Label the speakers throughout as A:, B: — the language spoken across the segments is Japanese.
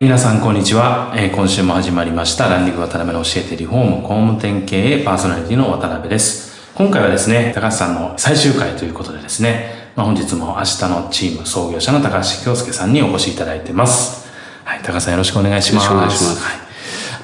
A: 皆さんこんにちは、えー今週も始まりました。ランディング渡辺の教えてリフォーム工務店経営パーソナリティの渡辺です。今回はですね高橋さんの最終回ということでですね、まあ、本日も明日のチーム創業者の高橋京介さんにお越しいただいてます。はい高橋さんよろしくお願いします。
B: よろしくお願いします。
A: はい。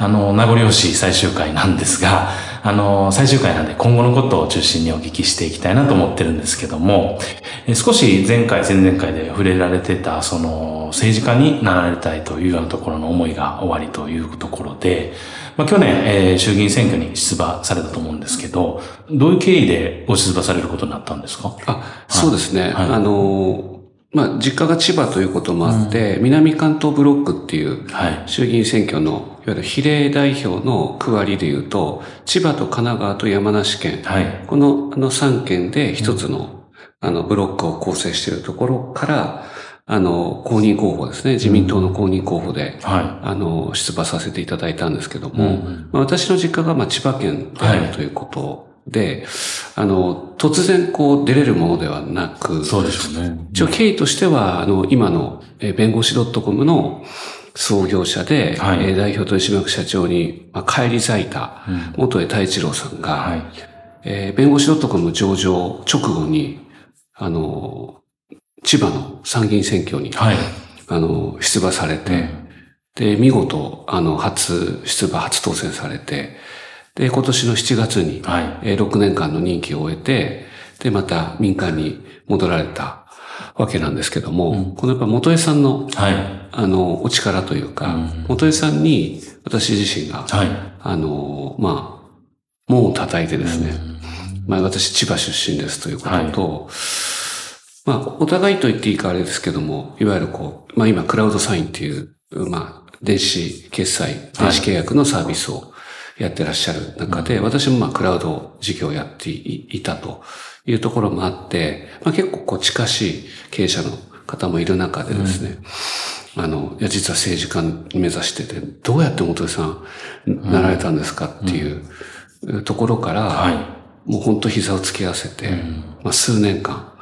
A: あの、名残惜しい最終回なんですが、あの、最終回なんで今後のことを中心にお聞きしていきたいなと思ってるんですけども、え少し前回、前々回で触れられてた、その、政治家になられたいというようなところの思いが終わりというところで、まあ、去年、えー衆議院選挙に出馬されたと思うんですけど、どういう経緯でご出馬されることになったんですか？
B: あ、そうですね。
A: はい
B: あの、まあ、実家が千葉ということもあって、南関東ブロックっていう
A: はい。
B: 衆議院選挙の、いわゆる比例代表の区割りで言うと、千葉と神奈川と山梨県、
A: はい。
B: このあの3県で一つの、あのブロックを構成しているところから、あの、公認候補ですね。自民党の公認候補で、
A: は
B: あの、出馬させていただいたんですけど
A: い。
B: も、
A: うん
B: まあ、私の実家がまあ千葉県であ
A: はい
B: るということで、あの、突然こう出れるものではなく、
A: そうでしょうね。
B: 一応経緯としては、あの、今の、えー弁護士 .com の創業者で、
A: はい
B: えー代表取締役社長に、まあ、返り咲いた
A: うん
B: 元江太一郎さんが、
A: はい。
B: えー弁護士 .com 上場直後に、あの、千葉の参議院選挙に、
A: はい。
B: あの、出馬されて、で、見事、あの、初出馬、初当選されて、で、今年の7月に、
A: はい。
B: えー6年間の任期を終えて、で、また民間に戻られたわけなんですけども、
A: うん
B: このやっぱ元江さんの、
A: はい。
B: あの、お力というか、
A: うん
B: 元江さんに私自身が、
A: はい。
B: あの、まあ、門を叩いてですね、
A: うん
B: まあ私千葉出身ですということと、まあお互いと言っていいかあれですけども、いわゆるこう、まあ今クラウドサインっていう、まあ電子決済、電子契約のサービスをやってらっしゃる中で、私もまあクラウド事業をやっていいたというところもあって、まあ結構こう近しい経営者の方もいる中でですね、あの、いや、実は政治家に目指してて、どうやって元井さんなられたんですかっていうところから、
A: はい。
B: もう本当膝を突き合わせて、
A: うん。
B: まあ数年間、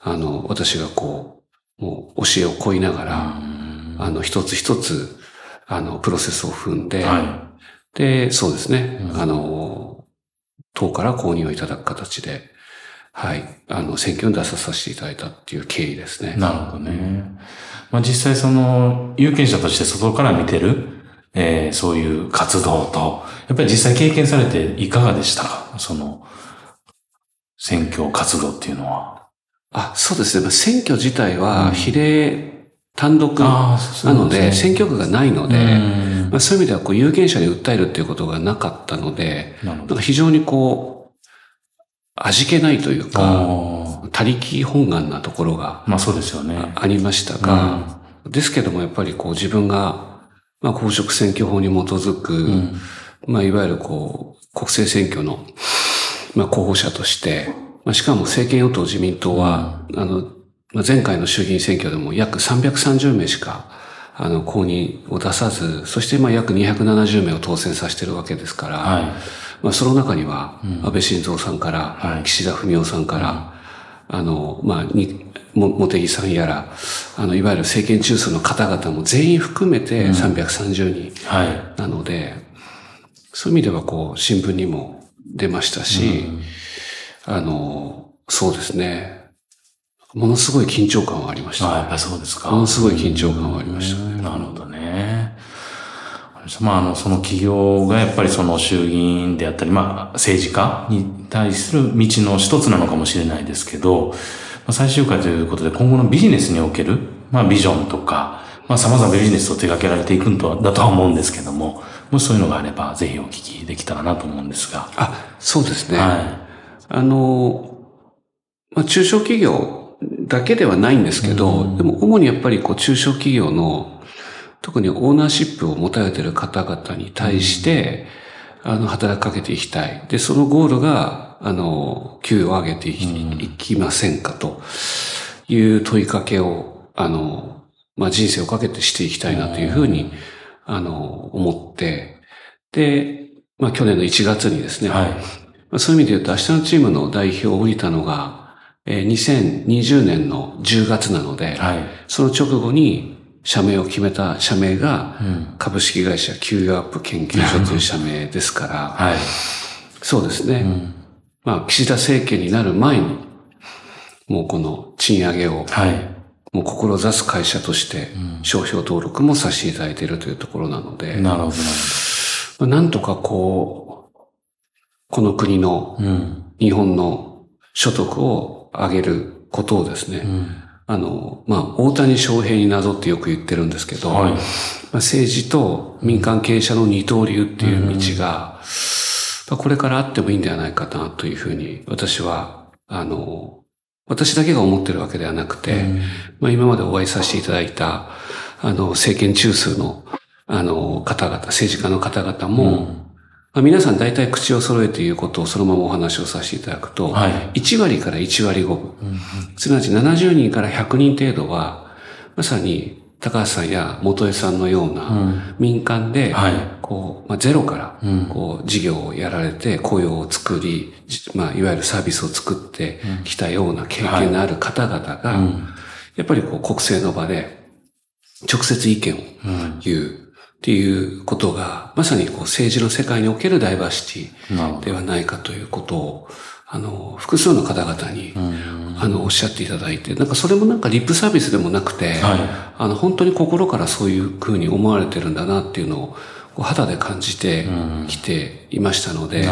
B: あの、私がこう、もう教えを請いながら、あの、一つ一つ、あの、プロセスを踏んで、
A: は
B: で、そうですね、
A: うん
B: あの、党から公認をいただく形で、はい、あの、選挙に出ささせていただいたっていう経緯ですね。
A: い。なるほどね。まあ実際その、有権者として外から見てる、えーそういう活動と、やっぱり実際経験されていかがでしたか？その、選挙活動っていうのは。
B: あ、そうですね。まあ選挙自体
A: うん
B: は比例単独なので、選
A: 挙
B: 挙区がないので、
A: うん
B: まあ、そういう意味ではこう有権者に訴えるっていうことがなかったので、
A: な
B: んか。非常にこう、味気ないというか、
A: あ
B: 他力本願なところが
A: あまあそうですよね。
B: ありましたが、ですけどもやっぱりこう自分が、まあ公職選挙法に基づく、
A: うん
B: まあいわゆるこう、国政選挙の、まあ候補者として、まあしかも政権与党自民党は、あの、まあ前回の衆議院選挙でも約330名しか、あの、公認を出さず、そしてまあ約270名を当選させてるわけですから、
A: はい。
B: まあ、その中には、安倍晋三さんから、
A: はい
B: 岸田文雄さんから、あの、まあ、に、も、茂木さんやら、あの、いわゆる政権中枢の方々も全員含めて330人
A: はい。
B: なので、そういう意味ではこう、新聞にも出ましたし、あの、そうですね。ものすごい緊張感はありました。
A: あやっぱりそうですか。
B: ものすごい緊張感はありましたね。
A: なるほどね。まあ、あの、その企業がやっぱりその衆議院であったり、まあ、政治家に対する道の一つなのかもしれないですけど、まあ、最終回ということで今後のビジネスにおける、まあ、ビジョンとか、まあ、様々なビジネスを手掛けられていくんとだとは思うんですけども、もしそういうのがあれば、ぜひお聞きできたらなと思うんですが。
B: あ、そうですね。
A: は
B: あの、まあ、中小企業だけではないんですけど、でも主にやっぱりこう中小企業の、特にオーナーシップを持たれている方々に対して、あの、働きかけていきたい。で、そのゴールが、あの、給与を上げていき,、いきませんかという問いかけを、あの、まあ、人生をかけてしていきたいなというふうに、あの、思って、で、まあ、去年の1月にですね、
A: い。はい。
B: まあそういう意味で言うと、明日のチームの代表を降りたのが、えー2020年の10月なので、
A: はい。
B: その直後に社名を決めた社名が、
A: うん。
B: 株式会社給与アップ研究所という社名ですから、
A: はい。
B: そうですね。
A: うん。
B: まあ、岸田政権になる前に、もうこの賃上げを、
A: はい。
B: もう志す会社として、商標登録もさせていただいているというところなので、
A: なるほど、なる
B: まあなんとかこう、この国の。日本の所得を上げることをですね、
A: うん。あ
B: あの、まあ、大谷翔平になぞってよく言ってるんですけど、
A: はい。
B: まあ、政治と民間経営者の二刀流っていう道が、まあこれからあってもいいんではないかなというふうに、私は、あの、私だけが思ってるわけではなくて、まあ、今までお会いさせていただいた、あの、政権中枢の、あの、方々、政治家の方々も、まあ、皆さん大体口を揃えて言うことをそのままお話をさせていただくと、
A: はい。
B: 1割から1割5分、すなわち70人から100人程度は、まさに高橋さんや元江さんのような民間で、
A: はい。
B: こう、まあ、ゼロから
A: うん、
B: こう、事業をやられて、雇用を作り、じまあ、いわゆるサービスを作ってきたような経験のある方々が、やっぱりこう、国政の場で、直接意見を言うっていうことが、まさにこう、政治の世界におけるダイバーシティではないかということを、あの、複数の方々に、あの、おっしゃっていただいて、なんかそれもなんかリップサービスでもなくて、
A: は
B: あの、本当に心からそういう風に思われてるんだなっていうのを、肌で感じてきていましたので。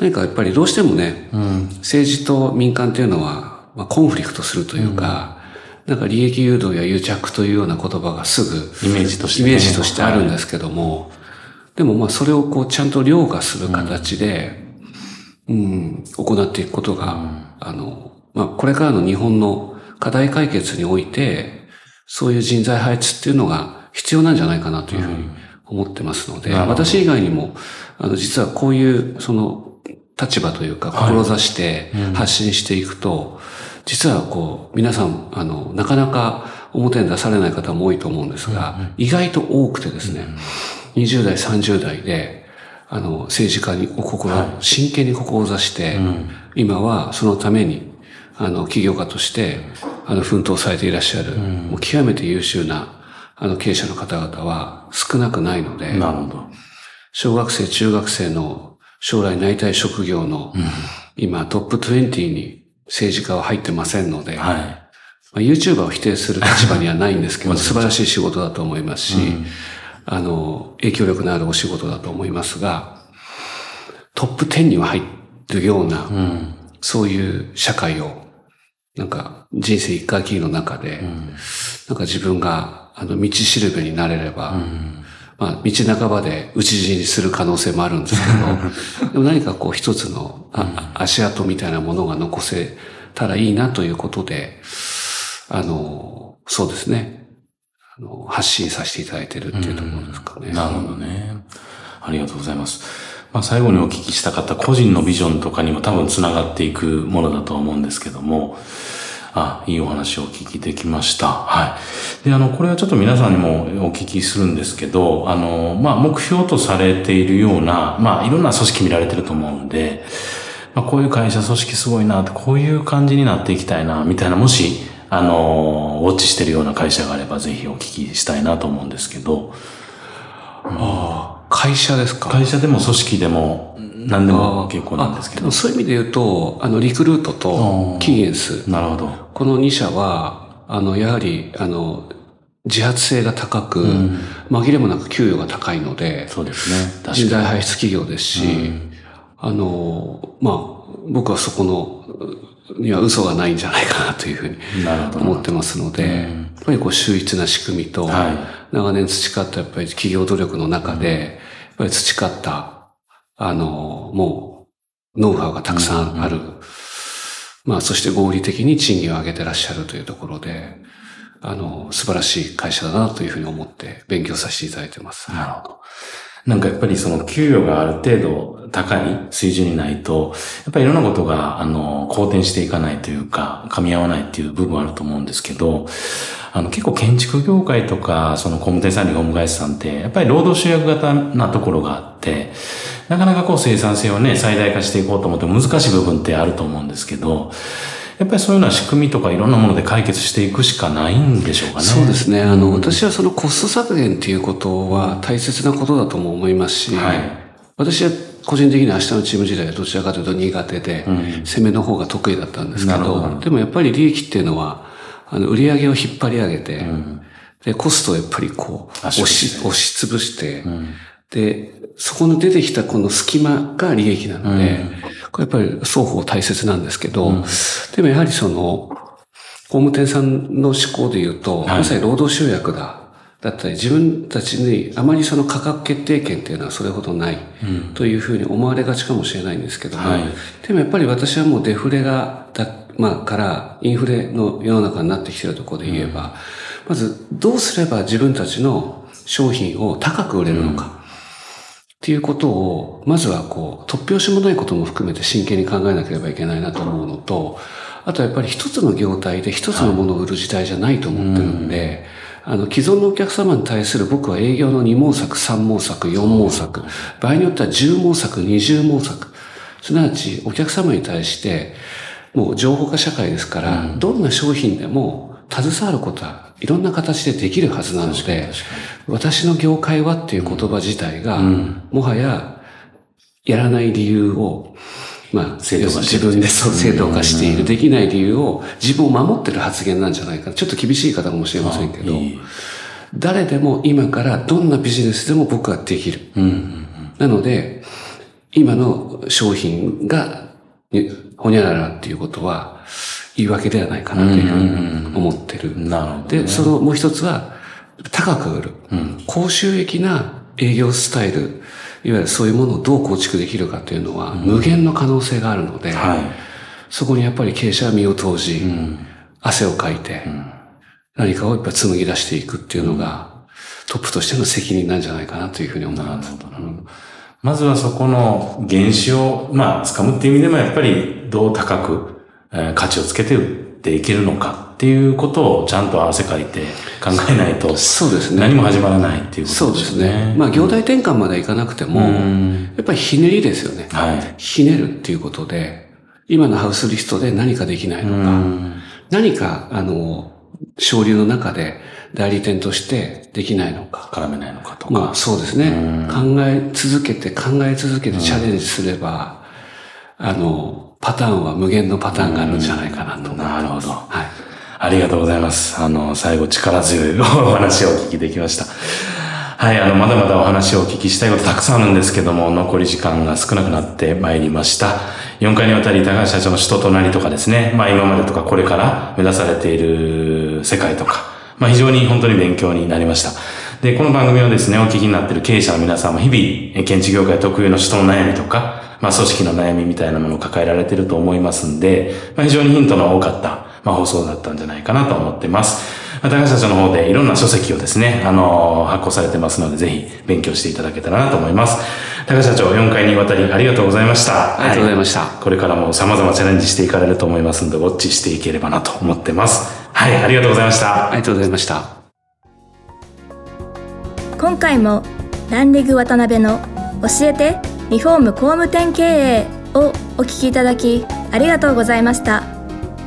B: 何かやっぱりどうしてもね、
A: うん。
B: 政治と民間っていうのは、まあ、コンフリクトするというか、なんか利益誘導や癒着というような言葉がすぐ、
A: イメージとしてね。
B: イメージとしてあるんですけども、でもまあそれをこうちゃんと凌駕する形で、うん、行っていくことが、あの、まあこれからの日本の課題解決において、そういう人材配置っていうのが必要なんじゃないかなというふうに思ってますので、
A: なるほど。
B: 私以外にも、あの実はこういうその立場というか、志して発信していくと、実はこう、皆さん、あの、なかなか表に出されない方も多いと思うんですが、意外と多くてですね、20代、30代で、あの、政治家にお心、真剣に志して、今はそのために、あの、起業家として、あの、奮闘されていらっしゃる、もう極めて優秀な、あの、経営者の方々は少なくないので、
A: なるほど。
B: 小学生、中学生の将来なりたい職業の、今トップ20に政治家は入ってませんので、
A: はい。
B: まあ、YouTuber を否定する立場にはないんですけど、素晴らしい仕事だと思いますし、あの、影響力のあるお仕事だと思いますが、トップ10には入るような、
A: うん。
B: そういう社会を、なんか人生一回きりの中で、なんか自分が、あの、道しるべになれれば、まあ、道半ばで討ち死にする可能性もあるんですけど、でも何かこう一つのあ足跡みたいなものが残せたらいいなということで、あの、そうですね。あの発信させていただいてるっていうところですかね。
A: なるほどね。ありがとうございます。まあ、最後にお聞きしたかった個人のビジョンとかにも多分つながっていくものだとは思うんですけども、あ、いいお話をお聞きできました。はい。で、あの、これはちょっと皆さんにもお聞きするんですけど、あの、まあ、目標とされているような、まあ、いろんな組織見られてると思うんで、まあ、こういう会社組織すごいなって、こういう感じになっていきたいな、みたいな、もし、あの、ウォッチしてるような会社があれば、ぜひお聞きしたいなと思うんですけど、
B: ああ、会社ですか？
A: 会社でも組織でも、何でも結構なんですけど。
B: そういう意味で言うと、あの、リクルートとキーエンス、
A: なるほど。
B: この2社は、あの、やはり、あの、自発性が高く、紛れもなく給与が高いので、
A: そうですね。確かに。
B: 人材輩出企業ですし、あの、まあ、僕はそこの、には嘘がないんじゃないかなというふうに。思ってますので、やっぱりこう秀逸な仕組みと、
A: はい
B: 長年培ったやっぱり企業努力の中で、やっぱり培った、あの、もう、ノウハウがたくさんある。まあ、そして合理的に賃金を上げてらっしゃるというところで、あの、素晴らしい会社だなというふうに思って勉強させていただいてます。
A: なるほど。なんかやっぱりその給与がある程度高い水準にないと、やっぱりいろんなことが、あの、好転していかないというか、噛み合わないっていう部分あると思うんですけど、あの、結構建築業界とか、その工務店さん、リフォーム会社さんって、やっぱり労働集約型なところがあって、なかなかこう生産性をね、最大化していこうと思って難しい部分ってあると思うんですけど、やっぱりそういうような仕組みとかいろんなもので解決していくしかないんでしょうかね。
B: そうですね。あの、私はそのコスト削減っていうことは大切なことだとも思いますし、
A: はい
B: 私は個人的には明日のチーム時代はどちらかというと苦手で、攻めの方が得意だったんですけ
A: ど
B: ど、でもやっぱり利益っていうのは、あの、売り上げを引っ張り上げて、で、コストをやっぱりこう、押し、押しつぶして、で、そこの出てきたこの隙間が利益なので、これやっぱり双方大切なんですけど、でもやはりその、工務店さんの思考で言うと、
A: はい。
B: まさに労働集約だ。だったり、自分たちにあまりその価格決定権っていうのはそれほどないというふうに思われがちかもしれないんですけども、
A: はい。
B: でもやっぱり私はもうデフレがだ、まあ、からインフレの世の中になってきているところで言えば、まずどうすれば自分たちの商品を高く売れるのか。っていうことを、まずはこう、突拍子もないことも含めて真剣に考えなければいけないなと思うのと、あとやっぱり一つの業態で一つのものを売る時代じゃないと思ってるんで、あの、既存のお客様に対する僕は営業の2毛作、3毛作、4毛作、場合によっては10毛作、20毛作、すなわちお客様に対して、もう情報化社会ですから、どんな商品でも携わることはいろんな形でできるはずなので、私の業界はっていう言葉自体が、もはややらない理由を、まあ、
A: 正当化してる。
B: 自分でそう正当化している、できない理由を自分を守ってる発言なんじゃないか。ちょっと厳しい方かもしれませんけど、誰でも今からどんなビジネスでも僕はできる。なので、今の商品が、にほにゃららっていうことは、言い訳ではないかなというふうに思ってる。
A: なるほどね。
B: で、そのもう一つは、高く売る。高収益な営業スタイル、いわゆるそういうものをどう構築できるかっていうのは、無限の可能性があるので、
A: はい。
B: そこにやっぱり経営者は身を投じ、汗をかいて、何かをやっぱ紡ぎ出していくっていうのが、トップとしての責任なんじゃないかなというふうに思います。
A: まずはそこの原資を、まあ、掴むっていう意味でもやっぱりどう高く、えー価値をつけて売っていけるのかっていうことをちゃんと汗かいて考えないと、
B: そうですね。
A: 何も始まらないっていうこ
B: そうで
A: とですすよね。
B: ね。まあ、業態転換までいかなくても、
A: ん
B: やっぱりひねりですよね。
A: はい。
B: ひねるっていうことで、今のハウスリストで何かできないのか、何か、あの、省流の中で代理店としてできないのか。
A: 絡めないのかとか。
B: まあそうですね。考え続けて考え続けてチャレンジすれば、あの、パターンは無限のパターンがあるんじゃないかなと思います。
A: なるほど。
B: はい。
A: ありがとうございます。あの、最後力強いお話をお聞きできました。はい、あの、まだまだお話をお聞きしたいことたくさんあるんですけども、残り時間が少なくなってまいりました。4回にわたり高橋社長の人となりとかですね、まあ今までとかこれから目指されている世界とか、まあ非常に本当に勉強になりました。で、この番組をですね、お聞きになっている経営者の皆さんも日々、え建築業界特有の人の悩みとか、まあ組織の悩みみたいなものを抱えられていると思いますんで、まあ非常にヒントの多かった、まあ放送だったんじゃないかなと思ってます。まあ高橋社長の方でいろんな書籍をですね、あの発行されてますので、ぜひ勉強していただけたらなと思います。高社長、4回にわたりありがとうございました。
B: ありがとうございました。
A: はいこれからも様々チャレンジしていかれると思いますので、ウォッチしていければなと思ってます。はい、ありがとうございました。
B: ありがとうございました。
C: 今回もランリグ渡辺の教えてリフォーム工務店経営をお聞きいただきありがとうございました